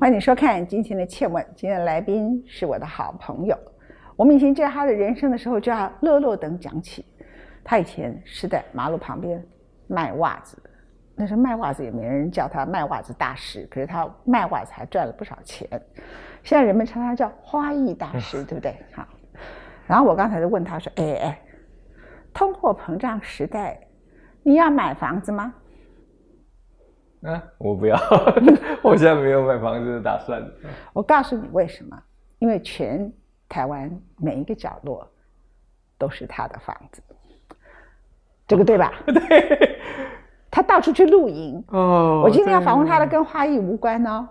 欢迎你收看今天的《切问》，今天的来宾是我的好朋友。我们以前在他的人生的时候，就要乐乐等讲起。他以前是在马路旁边卖袜子，那时候卖袜子也没人叫他卖袜子大师，可是他卖袜子还赚了不少钱。现在人们称他叫花艺大师，对不对？好。然后我刚才就问他说：“哎哎，通货膨胀时代，你要买房子吗？”啊，我不要，我现在没有买房子的打算。我告诉你为什么？因为全台湾每一个角落都是他的房子，这个对吧？对。他到处去露营。哦。我今天要访问他的，跟花艺无关哦。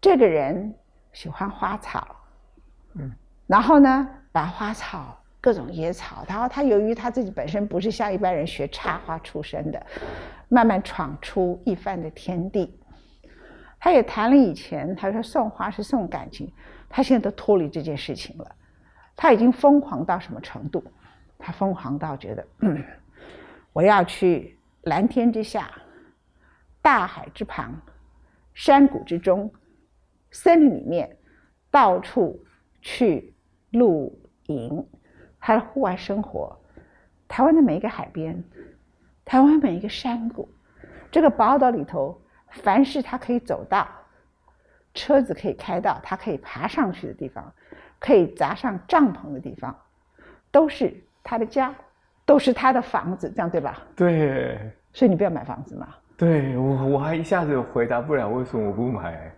这个人喜欢花草。嗯。然后呢，把花草。各种野草，然后他由于他自己本身不是像一般人学插花出身的，慢慢闯出一番的天地。他也谈了以前，他说送花是送感情，他现在都脱离这件事情了。他已经疯狂到什么程度？他疯狂到觉得，我要去蓝天之下、大海之旁、山谷之中、森林里面，到处去露营。他的户外生活，台湾的每一个海边，台湾每一个山谷，这个宝岛里头，凡是他可以走到，车子可以开到，他可以爬上去的地方，可以砸上帐篷的地方，都是他的家，都是他的房子，这样对吧？对。所以你不要买房子嘛？对我，我还一下子回答不了为什么我不买，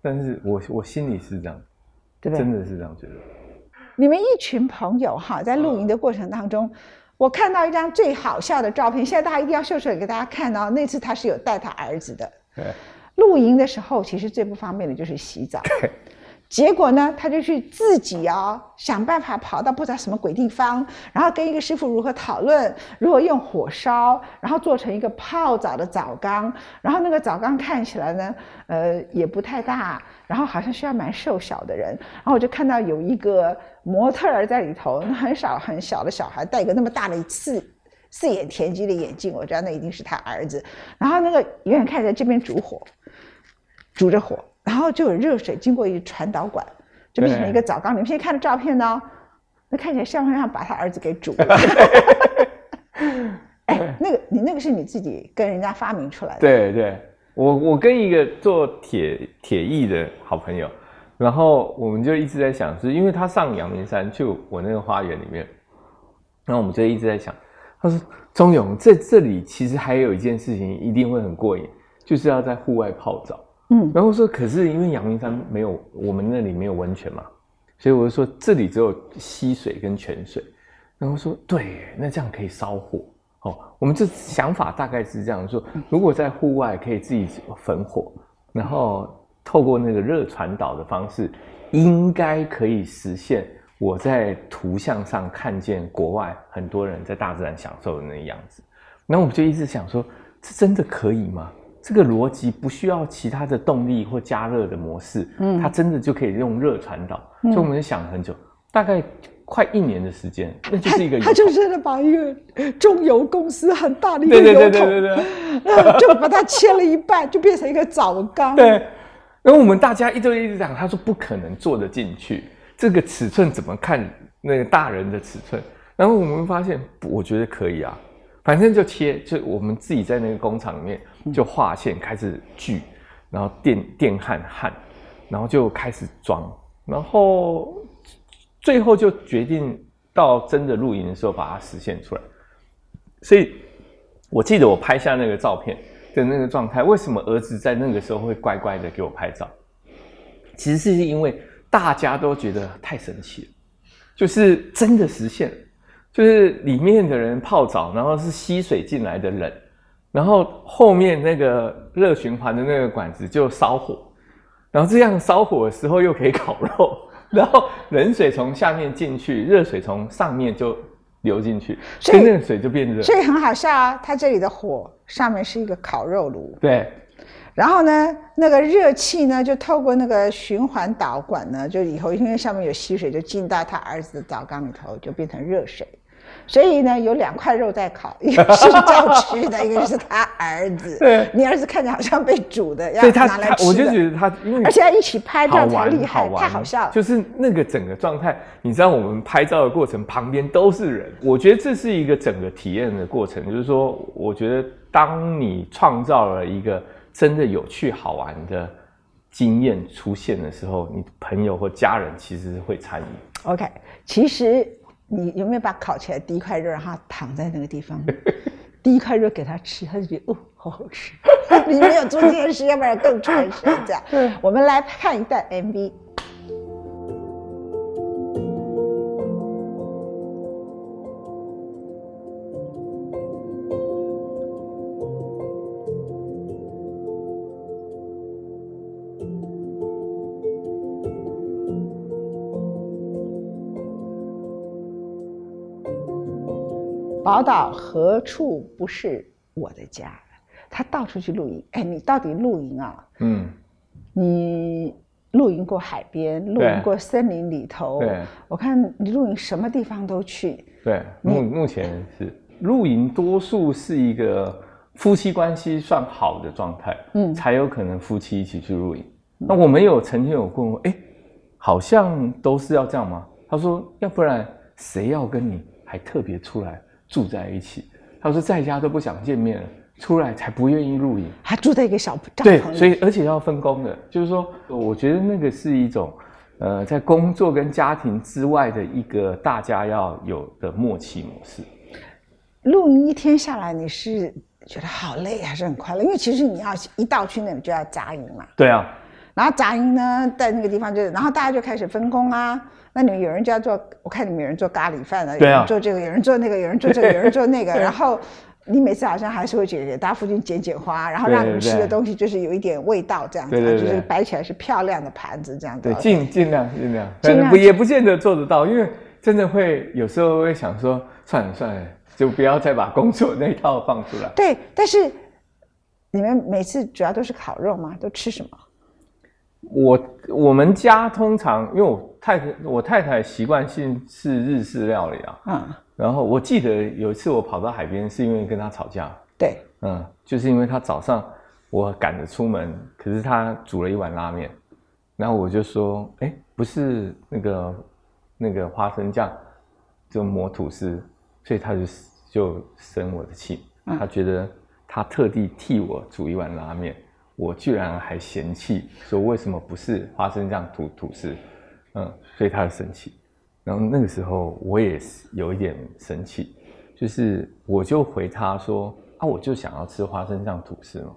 但是我我心里是这样，对不对？真的是这样觉得。你们一群朋友哈，在露营的过程当中，我看到一张最好笑的照片。现在大家一定要秀出来给大家看哦。那次他是有带他儿子的。露营的时候，其实最不方便的就是洗澡。结果呢，他就去自己啊想办法跑到不知道什么鬼地方，然后跟一个师傅如何讨论，如何用火烧，然后做成一个泡澡的澡缸。然后那个澡缸看起来呢，呃，也不太大，然后好像需要蛮瘦小的人。然后我就看到有一个模特儿在里头，那很少很小的小孩戴一个那么大的四四眼田鸡的眼镜，我知道那一定是他儿子。然后那个远远看着这边煮火，煮着火。然后就有热水经过一传导管，就变成一个澡缸。你们现在看的照片呢，那看起来像不像把他儿子给煮了？哎，那个你那个是你自己跟人家发明出来的？对对，我我跟一个做铁铁艺的好朋友，然后我们就一直在想，是因为他上阳明山，就我那个花园里面，然后我们就一直在想，他说：“钟勇，这这里其实还有一件事情一定会很过瘾，就是要在户外泡澡。”嗯，然后说，可是因为阳明山没有我们那里没有温泉嘛，所以我就说这里只有溪水跟泉水。然后说，对，那这样可以烧火哦。我们这想法大概是这样说：如果在户外可以自己焚火，然后透过那个热传导的方式，应该可以实现我在图像上看见国外很多人在大自然享受的那个样子。然后我们就一直想说，这真的可以吗？这个逻辑不需要其他的动力或加热的模式，嗯，它真的就可以用热传导。所以我们想了很久，大概快一年的时间，那就是一个 他就真的把一个中油公司很大的一个油桶，就把它切了一半，就变成一个澡缸。对，然后我们大家一堆一直讲，他说不可能做得进去，这个尺寸怎么看那个大人的尺寸？然后我们发现，我觉得可以啊。反正就切，就我们自己在那个工厂里面就画线，开始锯，然后电电焊焊，然后就开始装，然后最后就决定到真的露营的时候把它实现出来。所以我记得我拍下那个照片的那个状态，为什么儿子在那个时候会乖乖的给我拍照？其实是因为大家都觉得太神奇了，就是真的实现了。就是里面的人泡澡，然后是吸水进来的冷，然后后面那个热循环的那个管子就烧火，然后这样烧火的时候又可以烤肉，然后冷水从下面进去，热水从上面就流进去，所以那个水就变热。所以很好笑啊，它这里的火上面是一个烤肉炉，对，然后呢，那个热气呢就透过那个循环导管呢，就以后因为上面有吸水，就进到他儿子的澡缸里头，就变成热水。所以呢，有两块肉在烤，一个是叫吃的，一个是他儿子。对，你儿子看起来好像被煮的，要拿来吃我就觉得他，因为而且要一起拍照才厉害，太好笑了。就是那个整个状态，你知道，我们拍照的过程旁边都是人，我觉得这是一个整个体验的过程。就是说，我觉得当你创造了一个真的有趣好玩的经验出现的时候，你朋友或家人其实会参与。OK，其实。你有没有把烤起来第一块肉让他躺在那个地方？第一块肉给他吃，他就觉得哦，好好吃。你没有做这件事，要不然更传神。这样，我们来看一段 MV。宝岛何处不是我的家？他到处去露营。哎，你到底露营啊？嗯，你露营过海边，露营过森林里头。对，我看你露营什么地方都去。对，目目前是露营，多数是一个夫妻关系算好的状态，嗯，才有可能夫妻一起去露营。那我们有曾经有过，哎，好像都是要这样吗？他说，要不然谁要跟你还特别出来？住在一起，他说在家都不想见面了，出来才不愿意露营。还住在一个小帐篷。对，所以而且要分工的，就是说，我觉得那个是一种，呃，在工作跟家庭之外的一个大家要有的默契模式。露营一天下来，你是觉得好累还是很快乐？因为其实你要一到去那里就要扎营嘛。对啊。然后扎营呢，在那个地方就，然后大家就开始分工啊。那你们有人就要做，我看你们有人做咖喱饭的，有人做这个，有人做那个，有人做这个，有人做那个。然后你每次好像还是会觉得大家附近捡捡花，然后让你们吃的东西就是有一点味道这样子，就是摆起来是漂亮的盘子这样子。对，尽尽量尽量，尽量不也不见得做得到，因为真的会有时候会想说，算了算了，就不要再把工作那一套放出来。对，但是你们每次主要都是烤肉吗？都吃什么？我我们家通常，因为我太太我太太习惯性是日式料理啊，嗯，然后我记得有一次我跑到海边，是因为跟她吵架，对，嗯，就是因为她早上我赶着出门，可是她煮了一碗拉面，然后我就说，哎，不是那个那个花生酱，就抹吐司，所以她就就生我的气，她觉得她特地替我煮一碗拉面。我居然还嫌弃说为什么不是花生酱吐吐司，嗯，所以他生气。然后那个时候我也是有一点生气，就是我就回他说啊，我就想要吃花生酱吐司嘛，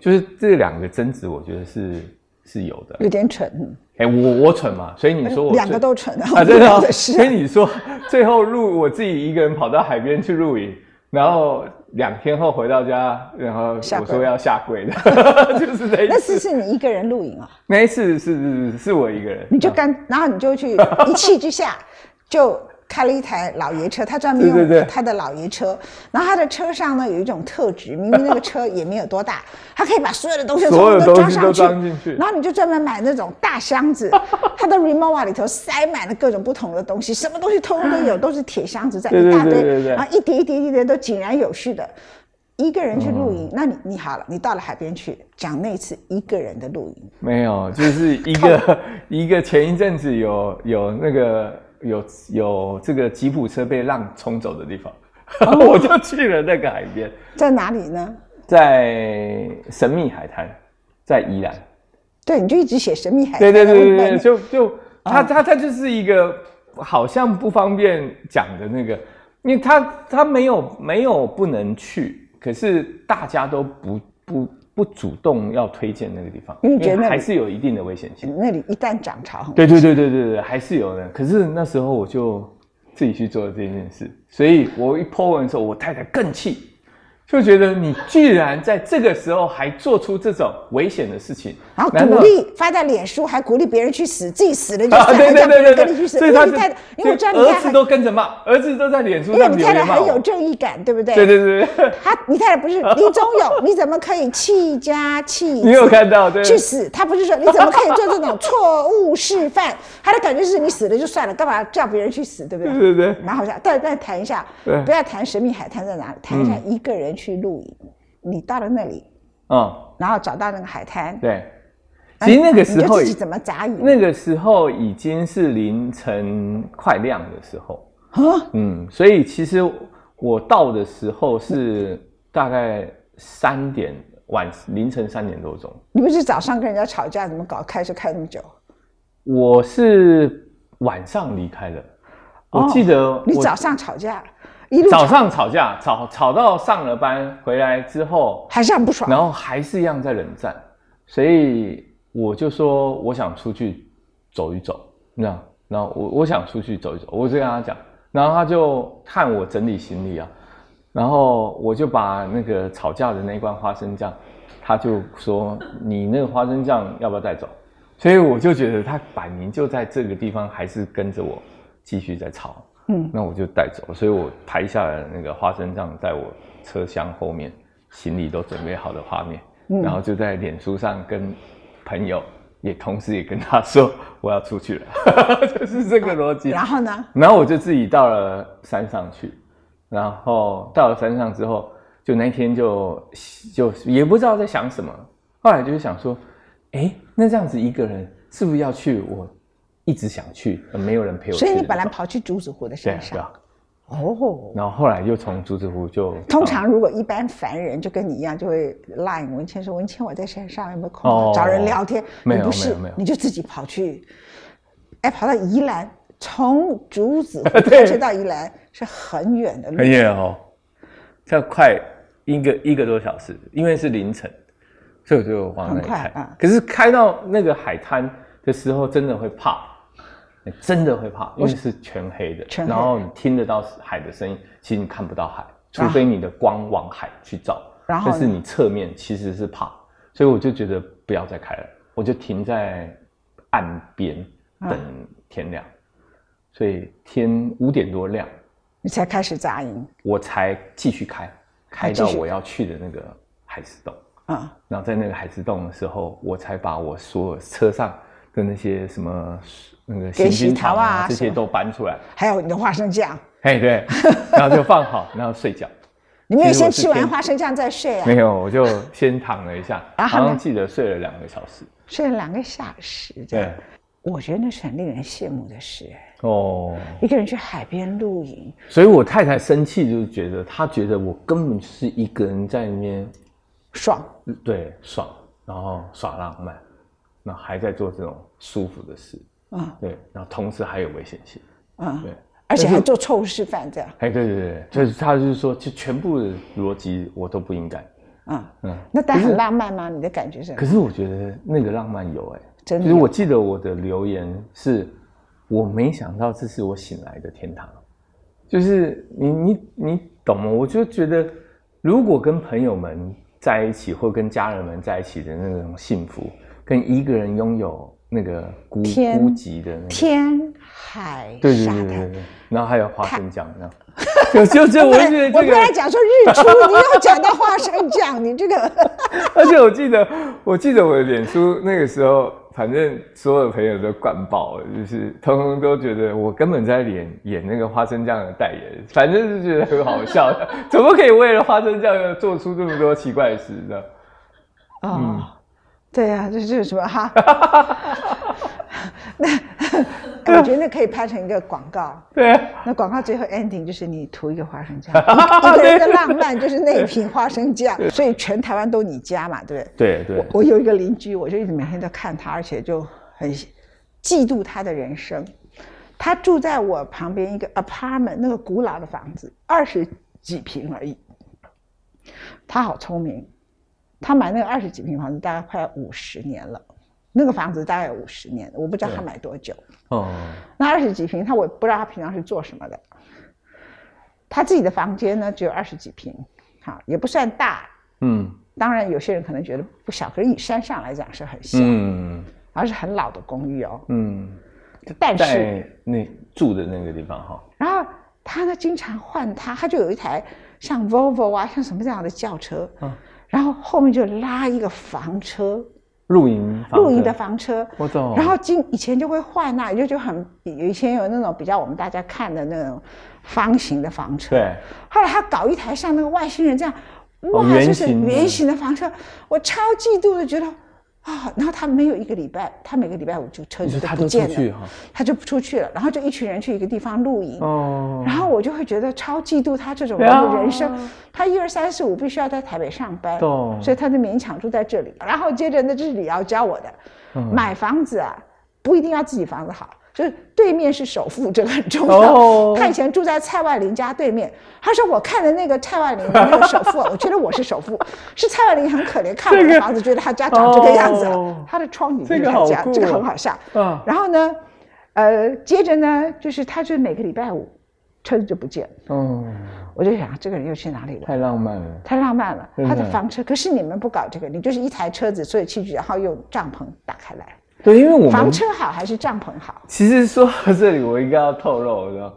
就是这两个争执，我觉得是是有的，有点蠢。哎，我我蠢嘛，所以你说我两个都蠢啊，真的。所以你说最后露我自己一个人跑到海边去露营。然后两天后回到家，然后我说要下跪的，就是那那次是你一个人露营啊？那一次是是是我一个人，你就干，然后你就去一气之下就。开了一台老爷车，他专门用他的老爷车，然后他的车上呢有一种特质，明明那个车也没有多大，他可以把所有的东西所有都装上去，然后你就专门买那种大箱子，他的 remova 里头塞满了各种不同的东西，什么东西通通都有，都是铁箱子在一大堆，然后一叠一叠一叠都井然有序的。一个人去露营，那你你好了，你到了海边去讲那次一个人的露营，没有，就是一个 一个前一阵子有有那个。有有这个吉普车被浪冲走的地方，我就去了那个海边，在哪里呢？在神秘海滩，在宜兰。对，你就一直写神秘海滩。对对对对对，就就他他他就是一个好像不方便讲的那个，因为他他没有没有不能去，可是大家都不不。不主动要推荐那个地方，因为觉得还是有一定的危险性。那里一旦涨潮，对对对对对对，还是有的。可是那时候我就自己去做了这件事，所以我一 po 文的时候，我太太更气，就觉得你居然在这个时候还做出这种危险的事情，然后鼓励发在脸书，还鼓励别人去死，自己死了就 算对对对对对，所以他太太，因为我知道你儿子都跟着骂，儿子都在脸书上你太太很有正义感，对不对？对对对他你太太不是李宗勇，你怎么可以弃家弃？你有看到对？去死！他不是说你怎么可以做这种错误示范？他的感觉是你死了就算了，干嘛叫别人去死？对不对？对对对，蛮好笑。再再谈一下，不要谈神秘海滩在哪里，谈一下一个人去露营。你到了那里，嗯，然后找到那个海滩，对，其实那个时候自己怎么扎营？那个时候已经是凌晨快亮的时候，嗯，所以其实我到的时候是大概三点晚凌晨三点多钟。你不是早上跟人家吵架，怎么搞开车开那么久？我是晚上离开的，我记得你早上吵架。早上吵架，吵吵到上了班回来之后，还是很不爽，然后还是一样在冷战，所以我就说我想出去走一走，那然后我我想出去走一走，我就跟他讲，然后他就看我整理行李啊，然后我就把那个吵架的那罐花生酱，他就说你那个花生酱要不要带走？所以我就觉得他摆明就在这个地方，还是跟着我继续在吵。嗯，那我就带走，所以我拍下来那个花生酱在我车厢后面，行李都准备好的画面，嗯然后就在脸书上跟朋友，也同时也跟他说我要出去了，就是这个逻辑。然后呢？然后我就自己到了山上去，然后到了山上之后，就那天就就也不知道在想什么，后来就是想说，哎，那这样子一个人是不是要去我？一直想去，没有人陪我。所以你本来跑去竹子湖的山上，哦。然后后来又从竹子湖就。通常如果一般凡人就跟你一样，就会 line 文谦说：“文谦，我在山上有没有空找人聊天？”没有，没有，没有，你就自己跑去，哎，跑到宜兰，从竹子湖 开车到宜兰是很远的路，很远哦，要快一个一个多小时，因为是凌晨，所以我就往那里开。可是开到那个海滩的时候，真的会怕。真的会怕，因为是全黑的，然后你听得到海的声音，其实你看不到海，除非你的光往海去照。然后，但是你侧面其实是怕，所以我就觉得不要再开了，我就停在岸边等天亮。所以天五点多亮，你才开始扎营，我才继续开，开到我要去的那个海石洞啊。然后在那个海石洞的时候，我才把我所有车上的那些什么。那个行军草啊，这些都搬出来，还有你的花生酱，哎对，然后就放好，然后睡觉。你没有先吃完花生酱再睡啊？没有，我就先躺了一下，然后记得睡了两个小时，睡了两个小时。对，我觉得那是很令人羡慕的事。哦，一个人去海边露营，所以我太太生气，就是觉得她觉得我根本是一个人在那边爽，对，爽，然后耍浪漫，那还在做这种舒服的事。啊，对，然后同时还有危险性，啊，对，而且还做错误示范这样，哎，对对对，就是他就是说，就全部的逻辑我都不应该，嗯嗯，那但很浪漫吗？你的感觉是？可是我觉得那个浪漫有哎，真的，就是我记得我的留言是，我没想到这是我醒来的天堂，就是你你你懂吗？我就觉得，如果跟朋友们在一起，或跟家人们在一起的那种幸福，跟一个人拥有。那个孤孤寂的那天海对对对对对，然后还有花生酱，这样就就就我觉得我本来讲说日出，你又讲到花生酱，你这个，而且我记得我记得我的脸书那个时候，反正所有朋友都灌爆了，就是通通都觉得我根本在演演那个花生酱的代言，反正就觉得很好笑的，怎么可以为了花生酱做出这么多奇怪的事呢？啊。对呀，这是什么哈？那我觉得那可以拍成一个广告。对，那广告最后 ending 就是你涂一个花生酱，一个人的浪漫就是那一瓶花生酱，所以全台湾都你家嘛，对不对？对对。我有一个邻居，我就一直每天都看他，而且就很嫉妒他的人生。他住在我旁边一个 apartment，那个古老的房子，二十几平而已。他好聪明。他买那个二十几平房子，大概快五十年了。那个房子大概有五十年，我不知道他买多久。哦，那二十几平，他我不知道他平常是做什么的。他自己的房间呢，只有二十几平，好，也不算大，嗯，当然有些人可能觉得不小，可是以山上来讲是很小，嗯，而是很老的公寓哦，嗯，但是那住的那个地方哈，然后他呢经常换他，他就有一台像 Volvo 啊，像什么这样的轿车，嗯，然后后面就拉一个房车。露营露营的房车，我懂。然后今以前就会换那，就就很以前有那种比较我们大家看的那种方形的房车。对。后来他搞一台像那个外星人这样，哇，就是圆形的房车，我超嫉妒的，觉得。啊，然后他没有一个礼拜，他每个礼拜五就车子都不见了，他就不出去了，然后就一群人去一个地方露营，哦，然后我就会觉得超嫉妒他这种人生，他一二三四五必须要在台北上班，所以他就勉强住在这里，然后接着那这是李瑶教我的，买房子啊，不一定要自己房子好。就是对面是首富，这个很重要。他以前住在蔡万林家对面。他说：“我看的那个蔡万林的那个首富，我觉得我是首富，是蔡万林很可怜，看我的房子，觉得他家长这个样子，他的窗里面他家，这个很好笑。然后呢，呃，接着呢，就是他就每个礼拜五车子就不见了。哦，我就想这个人又去哪里了？太浪漫了，太浪漫了。他的房车，可是你们不搞这个，你就是一台车子，所有器具，然后用帐篷打开来。”对，因为我们房车好还是帐篷好？其实说到这里，我应该要透露，知道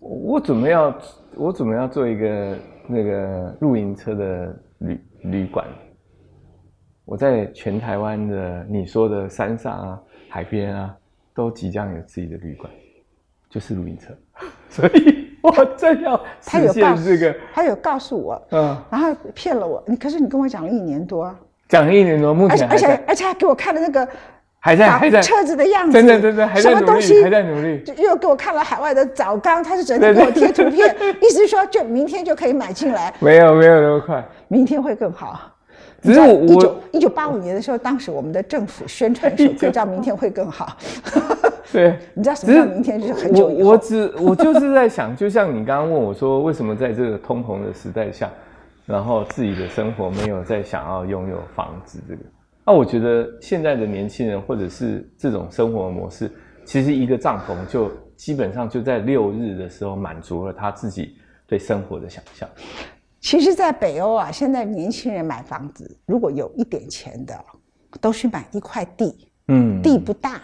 我准备要我准备要做一个那个露营车的旅旅馆。我在全台湾的你说的山上啊、海边啊，都即将有自己的旅馆，就是露营车。所以我正要实现这个。他有告诉我，嗯，然后骗了我。你可是你跟我讲了一年多，讲了一年多，目前而且而且还给我看了那个。还在还在车子的样子，真的真的还在努力，还在努力。就又给我看了海外的早钢，他是整天给我贴图片，意思是说就明天就可以买进来。没有没有那么快，明天会更好。只是我一九一九八五年的时候，当时我们的政府宣传首歌叫“明天会更好”。对，你知道什么叫明天就是很久以后。我只我就是在想，就像你刚刚问我说，为什么在这个通膨的时代下，然后自己的生活没有再想要拥有房子这个。那我觉得现在的年轻人，或者是这种生活模式，其实一个帐篷就基本上就在六日的时候满足了他自己对生活的想象。其实，在北欧啊，现在年轻人买房子，如果有一点钱的，都去买一块地，嗯，地不大，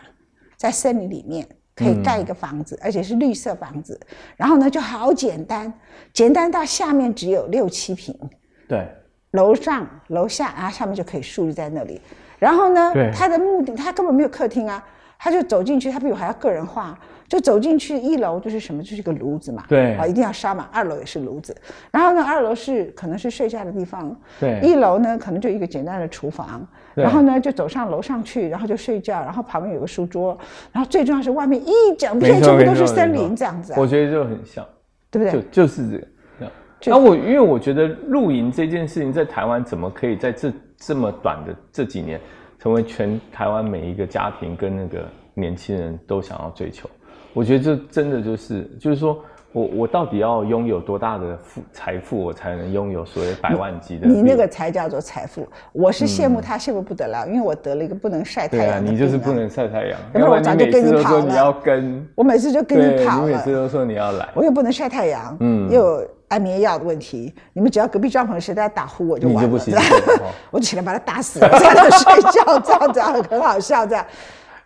在森林里面可以盖一个房子，而且是绿色房子，然后呢就好简单，简单到下面只有六七平，对。楼上楼下，然后下面就可以竖立在那里。然后呢，他的目的他根本没有客厅啊，他就走进去，他比我还要个人化，就走进去一楼就是什么，就是个炉子嘛，对，啊，一定要烧嘛。二楼也是炉子，然后呢，二楼是可能是睡觉的地方，对，一楼呢可能就一个简单的厨房，然后呢就走上楼上去，然后就睡觉，然后旁边有个书桌，然后最重要是外面一整片全部都是森林这样子，我觉得就很像，对不对？就就是这个。那我因为我觉得露营这件事情在台湾怎么可以在这这么短的这几年成为全台湾每一个家庭跟那个年轻人都想要追求？我觉得这真的就是就是说我我到底要拥有多大的富财富，我才能拥有所谓百万级的？你那个才叫做财富。我是羡慕他羡慕不得了，因为我得了一个不能晒太阳。对啊，你就是不能晒太阳。因为我早就跟你跑了。你要跟。我每次就跟你跑了。你每次都说你要来。我又不能晒太阳，嗯，又。安眠药的问题，你们只要隔壁帐篷谁在打呼，我就完了。我起来把他打死，这样子睡觉，这样子很好笑。这样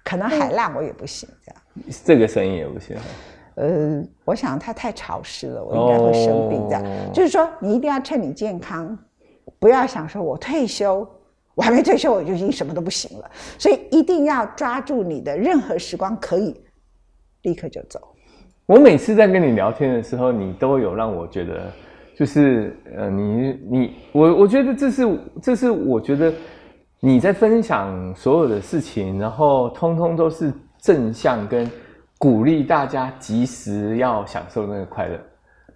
可能海浪我也不行，这样这个声音也不行。呃，我想它太潮湿了，我应该会生病的。就是说，你一定要趁你健康，不要想说我退休，我还没退休我就已经什么都不行了。所以一定要抓住你的任何时光，可以立刻就走。我每次在跟你聊天的时候，你都有让我觉得，就是呃，你你我我觉得这是这是我觉得你在分享所有的事情，然后通通都是正向跟鼓励大家及时要享受那个快乐。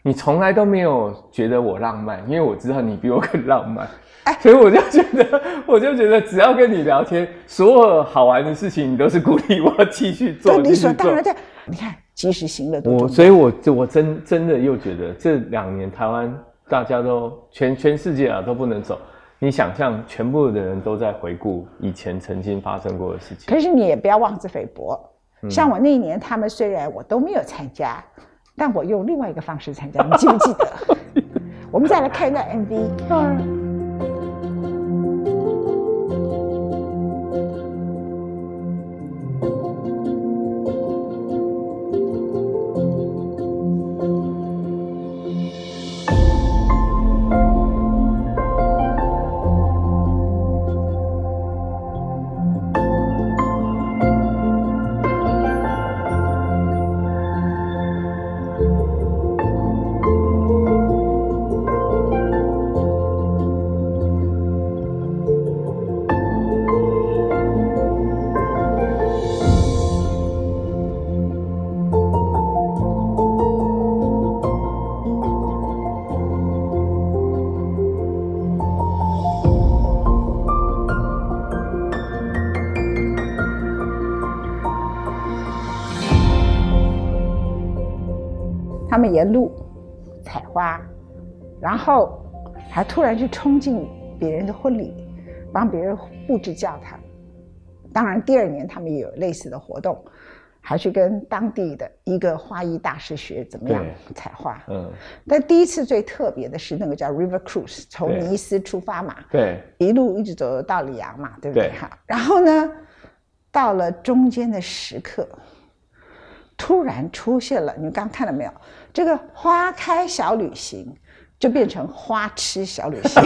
你从来都没有觉得我浪漫，因为我知道你比我更浪漫，所以我就觉得我就觉得只要跟你聊天，所有好玩的事情，你都是鼓励我继续做。理所当然的，你看。及时行乐我，所以我我真真的又觉得这两年台湾大家都全全世界啊都不能走。你想象全部的人都在回顾以前曾经发生过的事情。可是你也不要妄自菲薄。像我那一年，他们虽然我都没有参加，但我用另外一个方式参加。你记不记得？我们再来看一段 MV。路采花，然后还突然去冲进别人的婚礼，帮别人布置教堂。当然，第二年他们也有类似的活动，还去跟当地的一个花艺大师学怎么样采花。嗯。但第一次最特别的是那个叫 River Cruise，从尼斯出发嘛，对，一路一直走到里昂嘛，对不对？哈。然后呢，到了中间的时刻，突然出现了，你们刚看到没有？这个花开小旅行就变成花痴小旅行，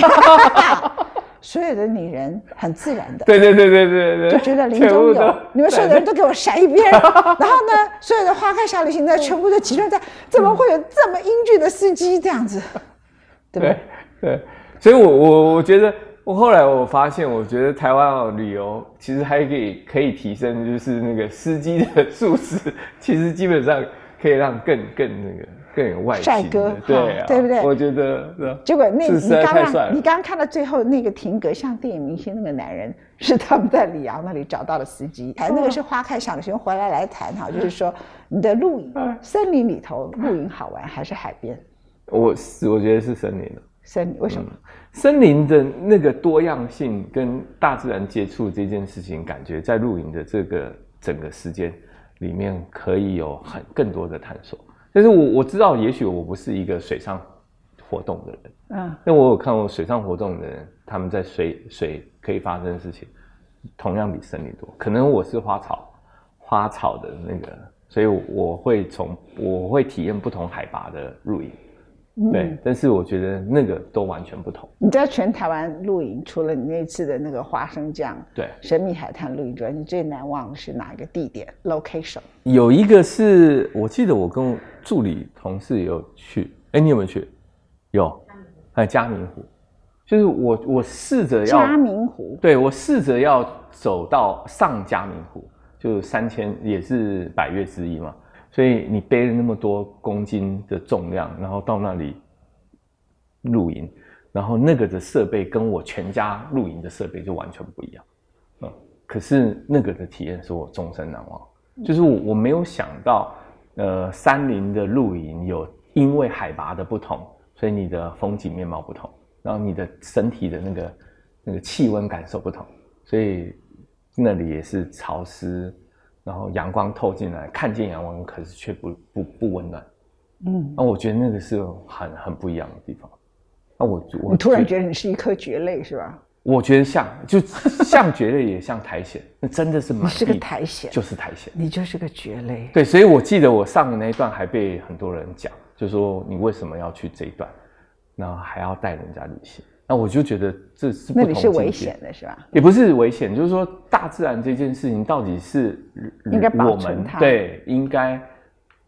所有的女人很自然的，对对对对对对，就觉得林中有你们所有的人都给我闪一边，然后呢，所有的花开小旅行呢，全部都集中在，怎么会有这么英俊的司机这样子？对对？对，所以我我我觉得，我后来我发现，我觉得台湾旅游其实还可以可以提升，就是那个司机的 素质，其实基本上。可以让更更那个更有外帅哥，对对不对？我觉得，结果那你刚刚你刚刚看到最后那个停格，像电影明星那个男人，是他们在里昂那里找到了司机。哎，那个是花开小熊回来来谈哈，就是说你的露营，森林里头露营好玩还是海边？我是我觉得是森林的。森林为什么？森林的那个多样性跟大自然接触这件事情，感觉在露营的这个整个时间。里面可以有很更多的探索，但是我我知道，也许我不是一个水上活动的人，嗯，那我有看过水上活动的人，他们在水水可以发生的事情，同样比森林多。可能我是花草花草的那个，所以我会从我会体验不同海拔的露营。对，但是我觉得那个都完全不同。你知道全台湾露营，除了你那次的那个花生酱，对，神秘海滩露营之外，你最难忘的是哪一个地点？Location？有一个是我记得我跟助理同事有去，哎，你有没有去？有，有嘉明湖，就是我我试着要嘉明湖，对我试着要走到上嘉明湖，就三千也是百越之一嘛。所以你背了那么多公斤的重量，然后到那里露营，然后那个的设备跟我全家露营的设备就完全不一样，嗯，可是那个的体验是我终身难忘。就是我我没有想到，呃，山林的露营有因为海拔的不同，所以你的风景面貌不同，然后你的身体的那个那个气温感受不同，所以那里也是潮湿。然后阳光透进来，看见阳光，可是却不不不温暖。嗯，那我觉得那个是很很不一样的地方。那我我突然觉得你是一颗蕨类，是吧？我觉得像，就像蕨类，也像苔藓。那真的是你是个苔藓，就是苔藓，你就是个蕨类。对，所以我记得我上的那一段还被很多人讲，就说你为什么要去这一段，然后还要带人家旅行。那我就觉得这是那里是危险的，是吧？也不是危险，就是说大自然这件事情到底是应该保存它，对，应该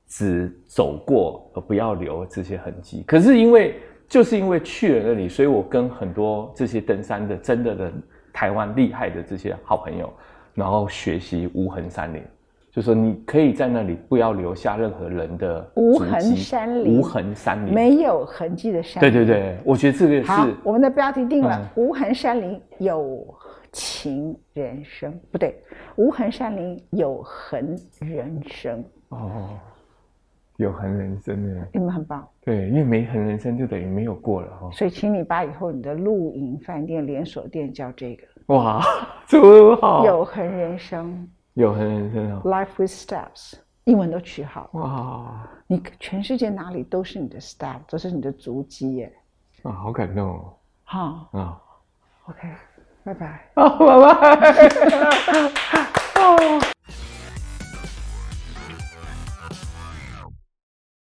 只走过而不要留这些痕迹。可是因为就是因为去了那里，所以我跟很多这些登山的真的的台湾厉害的这些好朋友，然后学习无痕山林。就说你可以在那里不要留下任何人的无痕山林，无痕山林没有痕迹的山林。对对对，我觉得这个是我们的标题定了：无痕山林有情人生，不对，无痕山林有痕人生。哦，有痕人生的，你们很棒。对，因为没痕人生就等于没有过了哈。所以，请你把以后你的露营饭店连锁店叫这个。哇，真好。有痕人生。有很人生啊，Life with steps，英文都取好哇！你全世界哪里都是你的 step，都是你的足迹耶。啊，好感动哦。好啊，OK，拜拜。好，拜拜。哦。